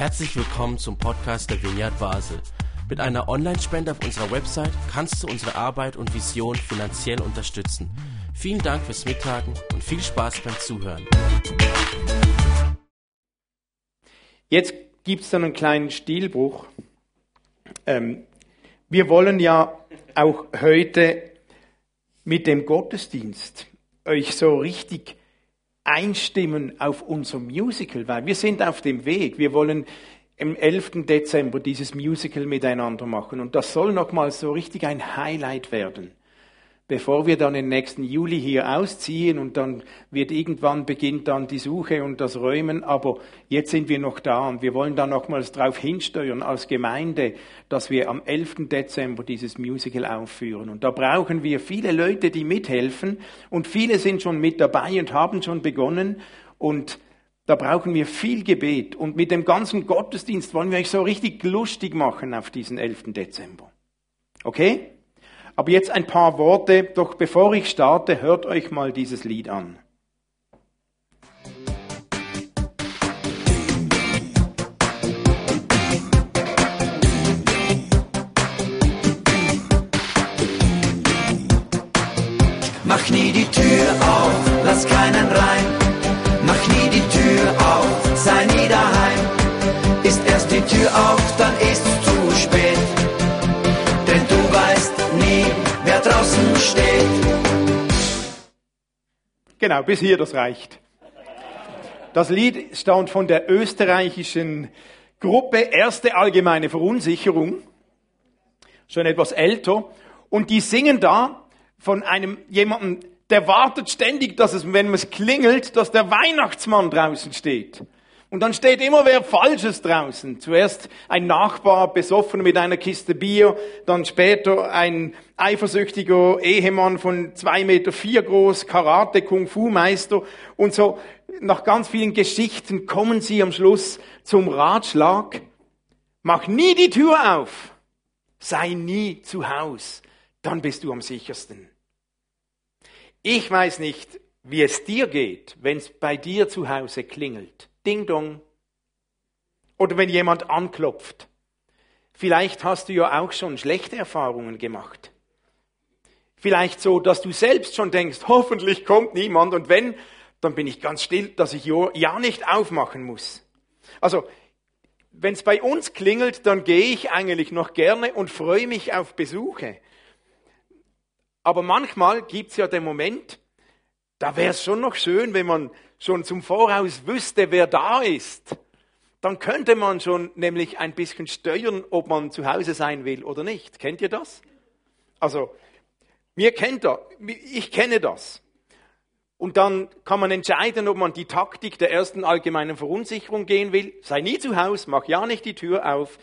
Herzlich willkommen zum Podcast der Vineyard Basel. Mit einer Online-Spende auf unserer Website kannst du unsere Arbeit und Vision finanziell unterstützen. Vielen Dank fürs Mittagen und viel Spaß beim Zuhören. Jetzt gibt es dann einen kleinen Stilbruch. Ähm, wir wollen ja auch heute mit dem Gottesdienst euch so richtig einstimmen auf unser Musical, weil wir sind auf dem Weg. Wir wollen im 11. Dezember dieses Musical miteinander machen und das soll nochmal so richtig ein Highlight werden bevor wir dann im nächsten Juli hier ausziehen und dann wird irgendwann beginnt dann die Suche und das Räumen, aber jetzt sind wir noch da und wir wollen da nochmals drauf hinsteuern als Gemeinde, dass wir am 11. Dezember dieses Musical aufführen. Und da brauchen wir viele Leute, die mithelfen und viele sind schon mit dabei und haben schon begonnen und da brauchen wir viel Gebet und mit dem ganzen Gottesdienst wollen wir euch so richtig lustig machen auf diesen 11. Dezember. Okay? Aber jetzt ein paar Worte, doch bevor ich starte, hört euch mal dieses Lied an. Mach nie die Tür auf, lass keinen rein. Mach nie die Tür auf, sei nie daheim. Ist erst die Tür auf, dann ist's Genau, bis hier, das reicht. Das Lied stammt von der österreichischen Gruppe Erste Allgemeine Verunsicherung, schon etwas älter, und die singen da von einem jemanden, der wartet ständig, dass es, wenn es klingelt, dass der Weihnachtsmann draußen steht. Und dann steht immer wer Falsches draußen. Zuerst ein Nachbar besoffen mit einer Kiste Bier, dann später ein eifersüchtiger Ehemann von zwei Meter vier groß, Karate, Kung Fu Meister und so. Nach ganz vielen Geschichten kommen sie am Schluss zum Ratschlag, mach nie die Tür auf, sei nie zu Haus, dann bist du am sichersten. Ich weiß nicht, wie es dir geht, wenn es bei dir zu Hause klingelt. Ding dong. Oder wenn jemand anklopft. Vielleicht hast du ja auch schon schlechte Erfahrungen gemacht. Vielleicht so, dass du selbst schon denkst, hoffentlich kommt niemand und wenn, dann bin ich ganz still, dass ich ja nicht aufmachen muss. Also, wenn es bei uns klingelt, dann gehe ich eigentlich noch gerne und freue mich auf Besuche. Aber manchmal gibt's ja den Moment, da wäre es schon noch schön, wenn man schon zum Voraus wüsste, wer da ist. Dann könnte man schon nämlich ein bisschen steuern, ob man zu Hause sein will oder nicht. Kennt ihr das? Also, mir kennt er, ich kenne das. Und dann kann man entscheiden, ob man die Taktik der ersten allgemeinen Verunsicherung gehen will. Sei nie zu Hause, mach ja nicht die Tür auf.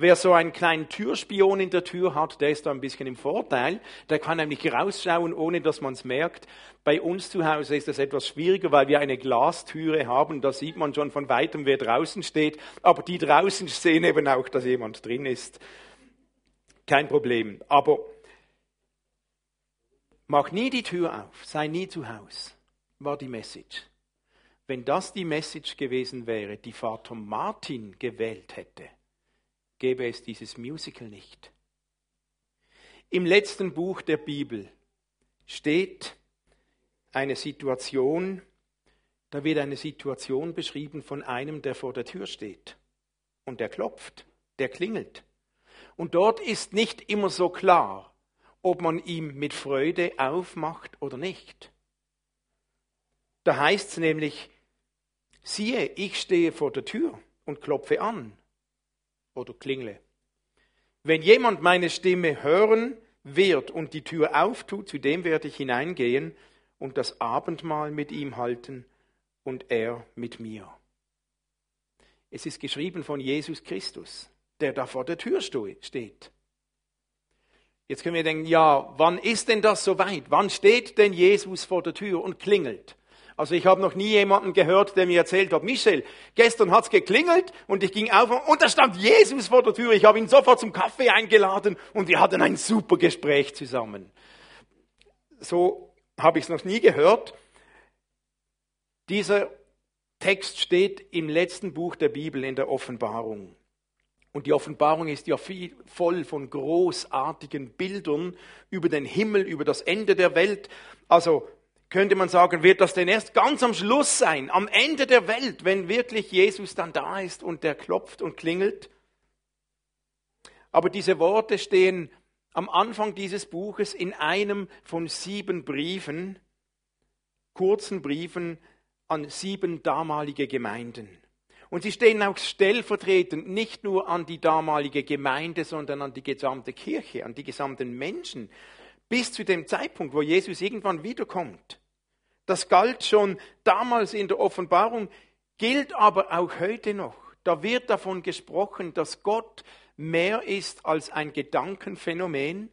Wer so einen kleinen Türspion in der Tür hat, der ist da ein bisschen im Vorteil. Der kann nämlich rausschauen, ohne dass man es merkt. Bei uns zu Hause ist das etwas schwieriger, weil wir eine Glastüre haben. Da sieht man schon von weitem, wer draußen steht. Aber die draußen sehen eben auch, dass jemand drin ist. Kein Problem. Aber mach nie die Tür auf, sei nie zu Hause, war die Message. Wenn das die Message gewesen wäre, die Vater Martin gewählt hätte, gäbe es dieses Musical nicht. Im letzten Buch der Bibel steht eine Situation, da wird eine Situation beschrieben von einem, der vor der Tür steht und der klopft, der klingelt. Und dort ist nicht immer so klar, ob man ihm mit Freude aufmacht oder nicht. Da heißt es nämlich, siehe, ich stehe vor der Tür und klopfe an oder klingle. Wenn jemand meine Stimme hören wird und die Tür auftut, zu dem werde ich hineingehen und das Abendmahl mit ihm halten und er mit mir. Es ist geschrieben von Jesus Christus, der da vor der Tür steht. Jetzt können wir denken, ja, wann ist denn das soweit? Wann steht denn Jesus vor der Tür und klingelt? Also ich habe noch nie jemanden gehört, der mir erzählt hat, Michel, gestern hat's geklingelt und ich ging auf und da stand Jesus vor der Tür. Ich habe ihn sofort zum Kaffee eingeladen und wir hatten ein super Gespräch zusammen. So habe ich es noch nie gehört. Dieser Text steht im letzten Buch der Bibel in der Offenbarung. Und die Offenbarung ist ja viel, voll von großartigen Bildern über den Himmel, über das Ende der Welt. Also könnte man sagen, wird das denn erst ganz am Schluss sein, am Ende der Welt, wenn wirklich Jesus dann da ist und der klopft und klingelt? Aber diese Worte stehen am Anfang dieses Buches in einem von sieben Briefen, kurzen Briefen an sieben damalige Gemeinden. Und sie stehen auch stellvertretend nicht nur an die damalige Gemeinde, sondern an die gesamte Kirche, an die gesamten Menschen, bis zu dem Zeitpunkt, wo Jesus irgendwann wiederkommt. Das galt schon damals in der Offenbarung, gilt aber auch heute noch. Da wird davon gesprochen, dass Gott mehr ist als ein Gedankenphänomen.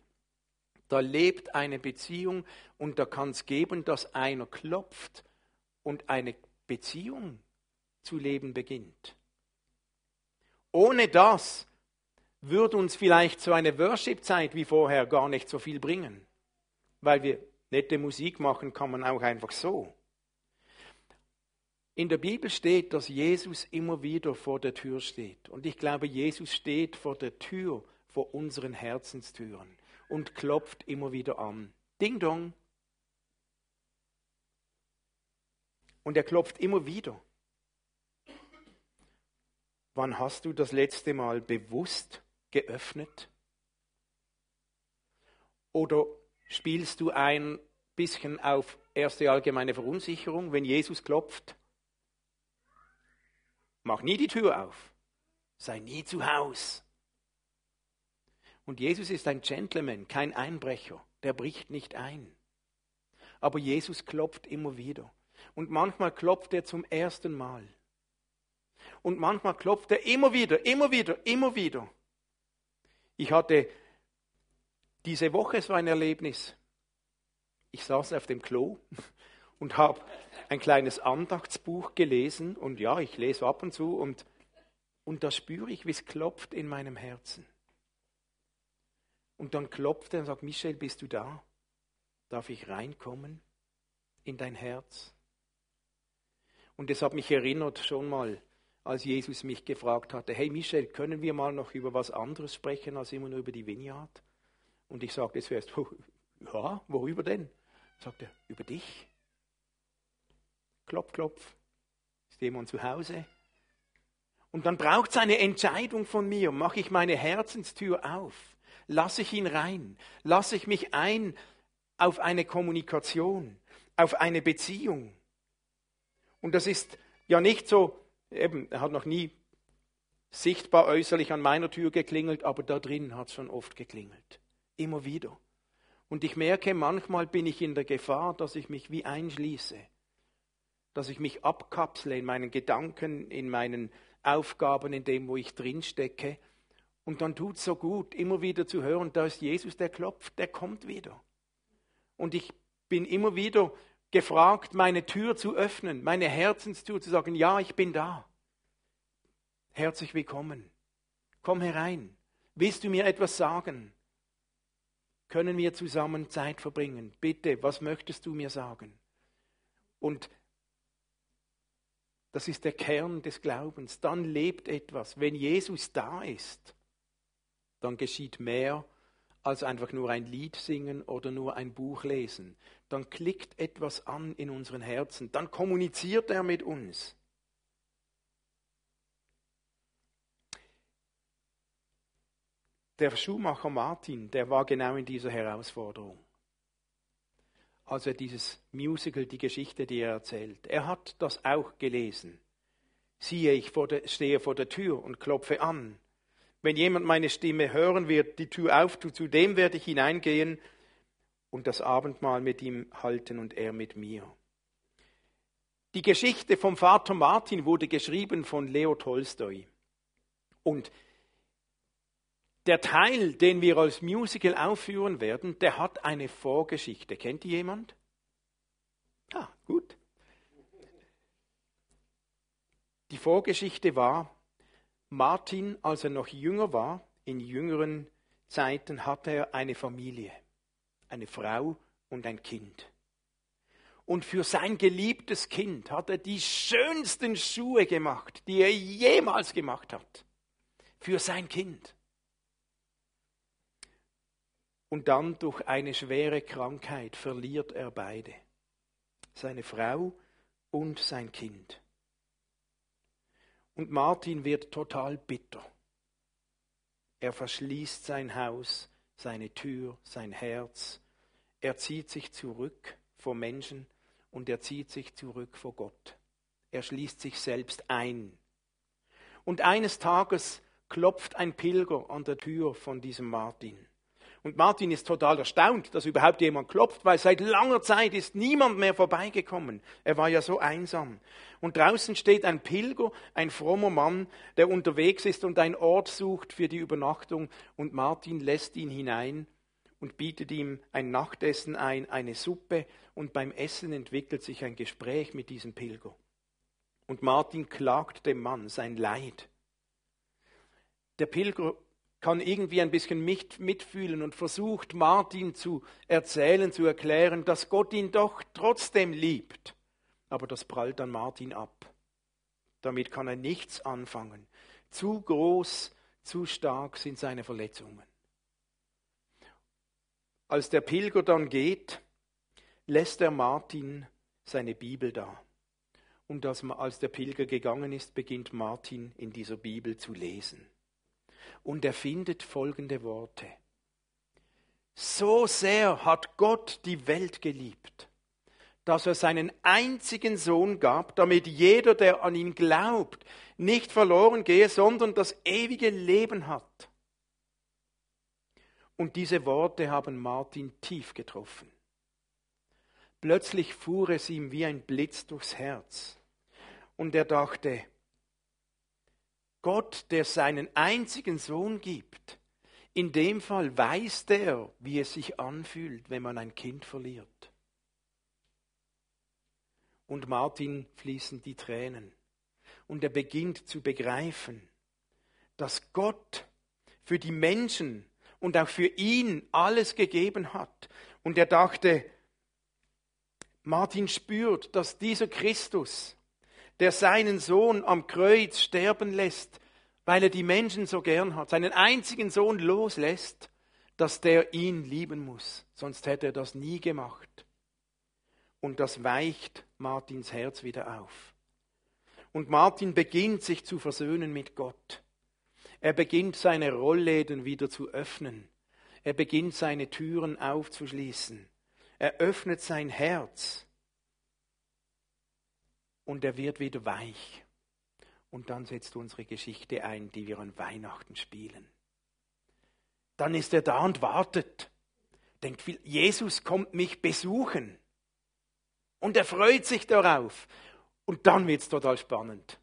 Da lebt eine Beziehung und da kann es geben, dass einer klopft und eine Beziehung zu leben beginnt. Ohne das würde uns vielleicht so eine Worship-Zeit wie vorher gar nicht so viel bringen, weil wir nette Musik machen kann man auch einfach so. In der Bibel steht, dass Jesus immer wieder vor der Tür steht. Und ich glaube, Jesus steht vor der Tür, vor unseren Herzenstüren und klopft immer wieder an. Ding dong. Und er klopft immer wieder. Wann hast du das letzte Mal bewusst geöffnet? Oder spielst du ein bisschen auf erste allgemeine Verunsicherung, wenn Jesus klopft? Mach nie die Tür auf. Sei nie zu Haus. Und Jesus ist ein Gentleman, kein Einbrecher. Der bricht nicht ein. Aber Jesus klopft immer wieder. Und manchmal klopft er zum ersten Mal. Und manchmal klopft er immer wieder, immer wieder, immer wieder. Ich hatte diese Woche so ein Erlebnis. Ich saß auf dem Klo und habe ein kleines Andachtsbuch gelesen. Und ja, ich lese ab und zu und, und da spüre ich, wie es klopft in meinem Herzen. Und dann klopft er und sagt, Michel, bist du da? Darf ich reinkommen in dein Herz? Und es hat mich erinnert schon mal als Jesus mich gefragt hatte, hey Michel, können wir mal noch über was anderes sprechen als immer nur über die Vineyard? Und ich sagte zuerst, ja, worüber denn? Sagt er, über dich. Klopf, klopf. Ist jemand zu Hause? Und dann braucht es eine Entscheidung von mir. Mache ich meine Herzenstür auf? Lasse ich ihn rein? Lasse ich mich ein auf eine Kommunikation, auf eine Beziehung? Und das ist ja nicht so, Eben, er hat noch nie sichtbar äußerlich an meiner Tür geklingelt, aber da drin hat es schon oft geklingelt. Immer wieder. Und ich merke, manchmal bin ich in der Gefahr, dass ich mich wie einschließe, dass ich mich abkapsle in meinen Gedanken, in meinen Aufgaben, in dem, wo ich drin stecke. Und dann tut es so gut, immer wieder zu hören, da ist Jesus, der klopft, der kommt wieder. Und ich bin immer wieder gefragt, meine Tür zu öffnen, meine Herzenstür zu sagen, ja, ich bin da. Herzlich willkommen. Komm herein. Willst du mir etwas sagen? Können wir zusammen Zeit verbringen? Bitte, was möchtest du mir sagen? Und das ist der Kern des Glaubens. Dann lebt etwas. Wenn Jesus da ist, dann geschieht mehr als einfach nur ein Lied singen oder nur ein Buch lesen. Dann klickt etwas an in unseren Herzen. Dann kommuniziert er mit uns. Der Schuhmacher Martin, der war genau in dieser Herausforderung. Als er dieses Musical, die Geschichte, die er erzählt, er hat das auch gelesen. Siehe, ich vor der, stehe vor der Tür und klopfe an. Wenn jemand meine Stimme hören wird, die Tür auftut, zu dem werde ich hineingehen und das Abendmahl mit ihm halten und er mit mir. Die Geschichte vom Vater Martin wurde geschrieben von Leo Tolstoi. Und der Teil, den wir als Musical aufführen werden, der hat eine Vorgeschichte. Kennt ihr jemand? Ah, gut. Die Vorgeschichte war, Martin, als er noch jünger war, in jüngeren Zeiten hatte er eine Familie, eine Frau und ein Kind. Und für sein geliebtes Kind hat er die schönsten Schuhe gemacht, die er jemals gemacht hat. Für sein Kind. Und dann durch eine schwere Krankheit verliert er beide. Seine Frau und sein Kind. Und Martin wird total bitter. Er verschließt sein Haus, seine Tür, sein Herz. Er zieht sich zurück vor Menschen und er zieht sich zurück vor Gott. Er schließt sich selbst ein. Und eines Tages klopft ein Pilger an der Tür von diesem Martin. Und Martin ist total erstaunt, dass überhaupt jemand klopft, weil seit langer Zeit ist niemand mehr vorbeigekommen. Er war ja so einsam. Und draußen steht ein Pilger, ein frommer Mann, der unterwegs ist und einen Ort sucht für die Übernachtung. Und Martin lässt ihn hinein und bietet ihm ein Nachtessen ein, eine Suppe. Und beim Essen entwickelt sich ein Gespräch mit diesem Pilger. Und Martin klagt dem Mann sein Leid. Der Pilger kann irgendwie ein bisschen mit, mitfühlen und versucht Martin zu erzählen, zu erklären, dass Gott ihn doch trotzdem liebt. Aber das prallt an Martin ab. Damit kann er nichts anfangen. Zu groß, zu stark sind seine Verletzungen. Als der Pilger dann geht, lässt er Martin seine Bibel da. Und als der Pilger gegangen ist, beginnt Martin in dieser Bibel zu lesen und er findet folgende Worte. So sehr hat Gott die Welt geliebt, dass er seinen einzigen Sohn gab, damit jeder, der an ihn glaubt, nicht verloren gehe, sondern das ewige Leben hat. Und diese Worte haben Martin tief getroffen. Plötzlich fuhr es ihm wie ein Blitz durchs Herz. Und er dachte, Gott, der seinen einzigen Sohn gibt, in dem Fall weiß der, wie es sich anfühlt, wenn man ein Kind verliert. Und Martin fließen die Tränen. Und er beginnt zu begreifen, dass Gott für die Menschen und auch für ihn alles gegeben hat. Und er dachte, Martin spürt, dass dieser Christus, der seinen Sohn am Kreuz sterben lässt, weil er die Menschen so gern hat, seinen einzigen Sohn loslässt, dass der ihn lieben muss. Sonst hätte er das nie gemacht. Und das weicht Martins Herz wieder auf. Und Martin beginnt sich zu versöhnen mit Gott. Er beginnt seine Rollläden wieder zu öffnen. Er beginnt seine Türen aufzuschließen. Er öffnet sein Herz und er wird wieder weich. Und dann setzt unsere Geschichte ein, die wir an Weihnachten spielen. Dann ist er da und wartet. Denkt, Jesus kommt mich besuchen. Und er freut sich darauf. Und dann wird es total spannend.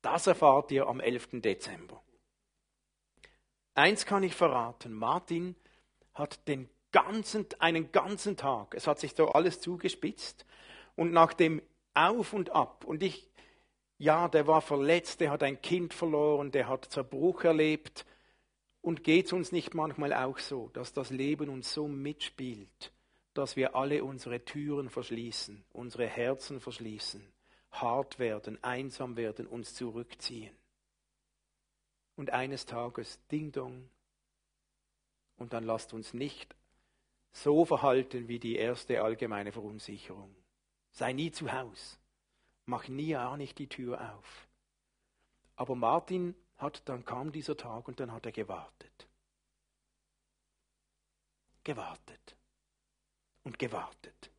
Das erfahrt ihr am 11. Dezember. Eins kann ich verraten. Martin hat den ganzen, einen ganzen Tag, es hat sich da alles zugespitzt. Und nach dem auf und ab. Und ich, ja, der war verletzt, der hat ein Kind verloren, der hat Zerbruch erlebt. Und geht es uns nicht manchmal auch so, dass das Leben uns so mitspielt, dass wir alle unsere Türen verschließen, unsere Herzen verschließen, hart werden, einsam werden, uns zurückziehen. Und eines Tages Ding Dong. Und dann lasst uns nicht so verhalten wie die erste allgemeine Verunsicherung. Sei nie zu Hause. Mach nie auch nicht die Tür auf. Aber Martin hat, dann kam dieser Tag und dann hat er gewartet. Gewartet. Und gewartet.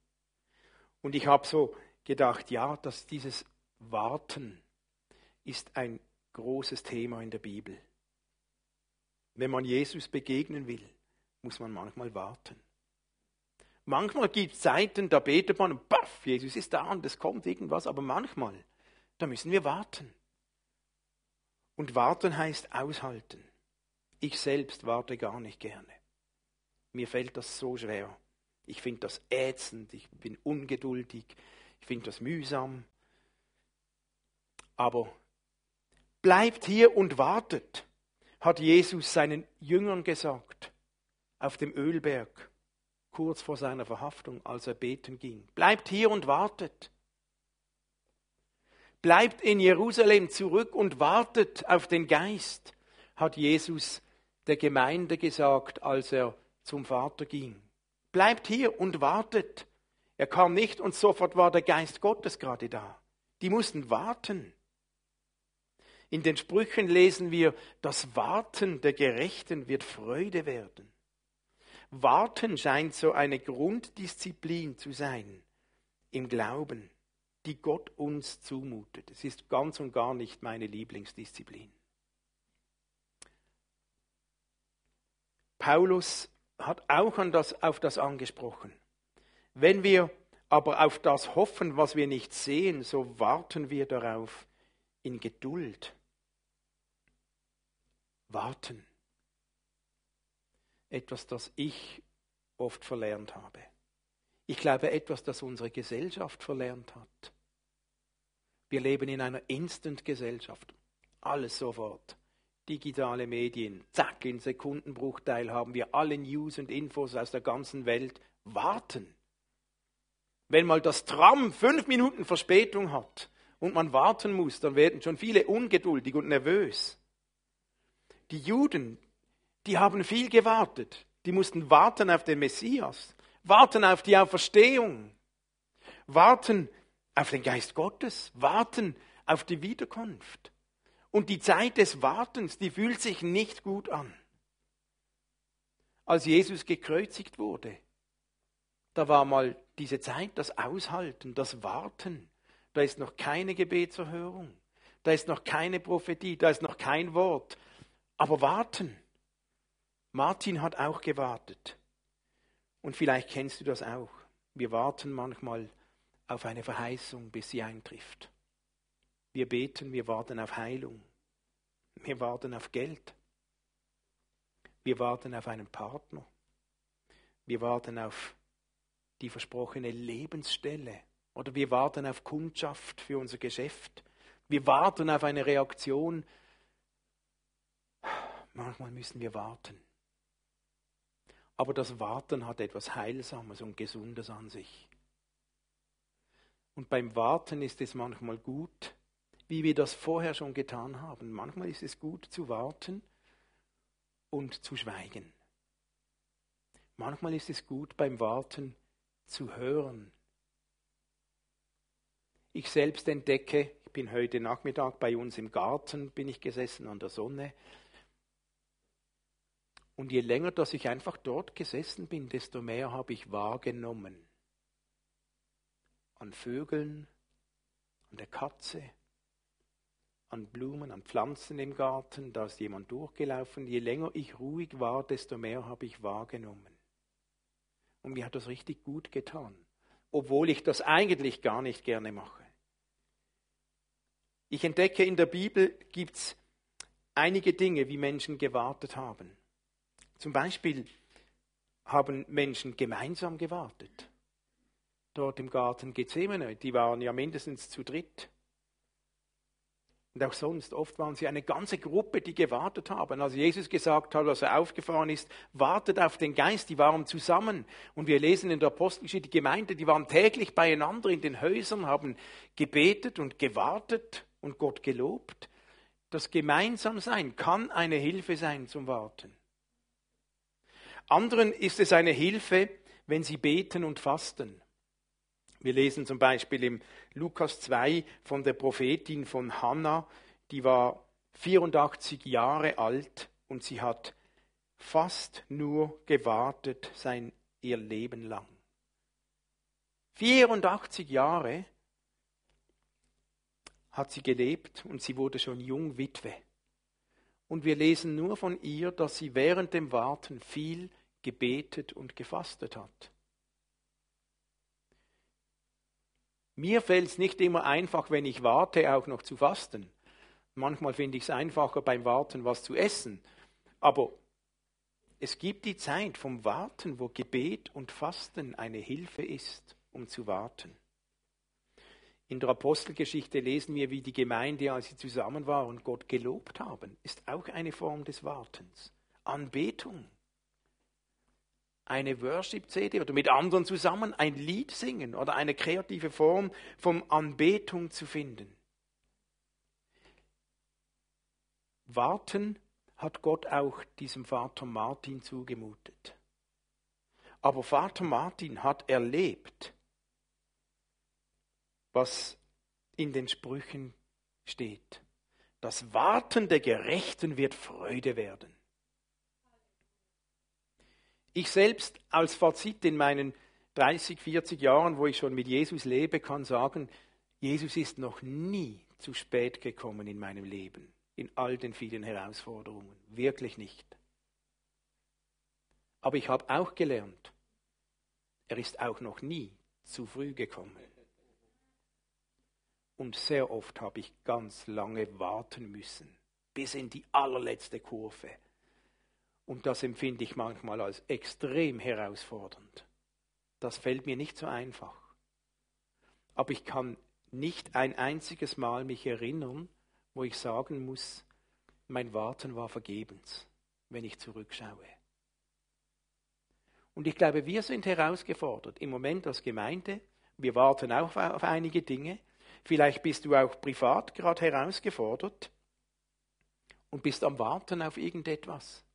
Und ich habe so gedacht, ja, dass dieses Warten ist ein großes Thema in der Bibel. Wenn man Jesus begegnen will, muss man manchmal warten. Manchmal gibt es Zeiten, da betet man und paff, Jesus ist da und es kommt irgendwas, aber manchmal, da müssen wir warten. Und warten heißt aushalten. Ich selbst warte gar nicht gerne. Mir fällt das so schwer. Ich finde das ätzend, ich bin ungeduldig, ich finde das mühsam. Aber bleibt hier und wartet, hat Jesus seinen Jüngern gesagt, auf dem Ölberg. Kurz vor seiner Verhaftung, als er beten ging. Bleibt hier und wartet. Bleibt in Jerusalem zurück und wartet auf den Geist, hat Jesus der Gemeinde gesagt, als er zum Vater ging. Bleibt hier und wartet. Er kam nicht und sofort war der Geist Gottes gerade da. Die mussten warten. In den Sprüchen lesen wir, das Warten der Gerechten wird Freude werden. Warten scheint so eine Grunddisziplin zu sein im Glauben, die Gott uns zumutet. Es ist ganz und gar nicht meine Lieblingsdisziplin. Paulus hat auch an das, auf das angesprochen. Wenn wir aber auf das hoffen, was wir nicht sehen, so warten wir darauf in Geduld. Warten. Etwas, das ich oft verlernt habe. Ich glaube etwas, das unsere Gesellschaft verlernt hat. Wir leben in einer Instant-Gesellschaft. Alles sofort. Digitale Medien. Zack, in Sekundenbruchteil haben wir alle News und Infos aus der ganzen Welt. Warten. Wenn mal das Tram fünf Minuten Verspätung hat und man warten muss, dann werden schon viele ungeduldig und nervös. Die Juden, die haben viel gewartet. Die mussten warten auf den Messias, warten auf die Auferstehung, warten auf den Geist Gottes, warten auf die Wiederkunft. Und die Zeit des Wartens, die fühlt sich nicht gut an. Als Jesus gekreuzigt wurde, da war mal diese Zeit, das Aushalten, das Warten. Da ist noch keine Gebetserhörung, da ist noch keine Prophetie, da ist noch kein Wort. Aber warten. Martin hat auch gewartet. Und vielleicht kennst du das auch. Wir warten manchmal auf eine Verheißung, bis sie eintrifft. Wir beten, wir warten auf Heilung. Wir warten auf Geld. Wir warten auf einen Partner. Wir warten auf die versprochene Lebensstelle. Oder wir warten auf Kundschaft für unser Geschäft. Wir warten auf eine Reaktion. Manchmal müssen wir warten. Aber das Warten hat etwas Heilsames und Gesundes an sich. Und beim Warten ist es manchmal gut, wie wir das vorher schon getan haben. Manchmal ist es gut zu warten und zu schweigen. Manchmal ist es gut beim Warten zu hören. Ich selbst entdecke, ich bin heute Nachmittag bei uns im Garten, bin ich gesessen an der Sonne. Und je länger, dass ich einfach dort gesessen bin, desto mehr habe ich wahrgenommen. An Vögeln, an der Katze, an Blumen, an Pflanzen im Garten, da ist jemand durchgelaufen. Je länger ich ruhig war, desto mehr habe ich wahrgenommen. Und mir hat das richtig gut getan, obwohl ich das eigentlich gar nicht gerne mache. Ich entdecke, in der Bibel gibt es einige Dinge, wie Menschen gewartet haben. Zum Beispiel haben Menschen gemeinsam gewartet. Dort im Garten Gethsemane, die waren ja mindestens zu dritt. Und auch sonst, oft waren sie eine ganze Gruppe, die gewartet haben. Als Jesus gesagt hat, als er aufgefahren ist, wartet auf den Geist, die waren zusammen. Und wir lesen in der Apostelgeschichte, die Gemeinde, die waren täglich beieinander in den Häusern, haben gebetet und gewartet und Gott gelobt. Das Gemeinsamsein kann eine Hilfe sein zum Warten. Anderen ist es eine Hilfe, wenn sie beten und fasten. Wir lesen zum Beispiel im Lukas 2 von der Prophetin von Hannah, die war 84 Jahre alt und sie hat fast nur gewartet sein ihr Leben lang. 84 Jahre hat sie gelebt und sie wurde schon jung Witwe. Und wir lesen nur von ihr, dass sie während dem Warten viel gebetet und gefastet hat. Mir fällt es nicht immer einfach, wenn ich warte, auch noch zu fasten. Manchmal finde ich es einfacher beim Warten, was zu essen. Aber es gibt die Zeit vom Warten, wo Gebet und Fasten eine Hilfe ist, um zu warten. In der Apostelgeschichte lesen wir, wie die Gemeinde, als sie zusammen war und Gott gelobt haben, ist auch eine Form des Wartens. Anbetung. Eine Worship-CD oder mit anderen zusammen ein Lied singen oder eine kreative Form von Anbetung zu finden. Warten hat Gott auch diesem Vater Martin zugemutet. Aber Vater Martin hat erlebt, was in den Sprüchen steht. Das Warten der Gerechten wird Freude werden. Ich selbst als Fazit in meinen 30, 40 Jahren, wo ich schon mit Jesus lebe, kann sagen, Jesus ist noch nie zu spät gekommen in meinem Leben, in all den vielen Herausforderungen. Wirklich nicht. Aber ich habe auch gelernt, er ist auch noch nie zu früh gekommen. Und sehr oft habe ich ganz lange warten müssen, bis in die allerletzte Kurve. Und das empfinde ich manchmal als extrem herausfordernd. Das fällt mir nicht so einfach. Aber ich kann nicht ein einziges Mal mich erinnern, wo ich sagen muss, mein Warten war vergebens, wenn ich zurückschaue. Und ich glaube, wir sind herausgefordert im Moment als Gemeinde. Wir warten auch auf einige Dinge. Vielleicht bist du auch privat gerade herausgefordert und bist am Warten auf irgendetwas.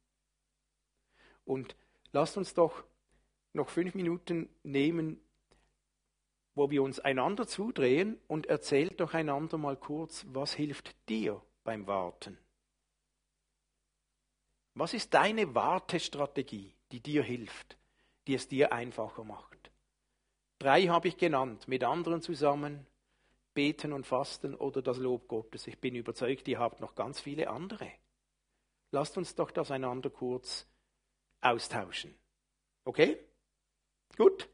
Und lasst uns doch noch fünf Minuten nehmen, wo wir uns einander zudrehen und erzählt doch einander mal kurz, was hilft dir beim Warten? Was ist deine Wartestrategie, die dir hilft, die es dir einfacher macht? Drei habe ich genannt, mit anderen zusammen Beten und Fasten oder das Lob Gottes. Ich bin überzeugt, ihr habt noch ganz viele andere. Lasst uns doch das einander kurz austauschen. Okay? Gut?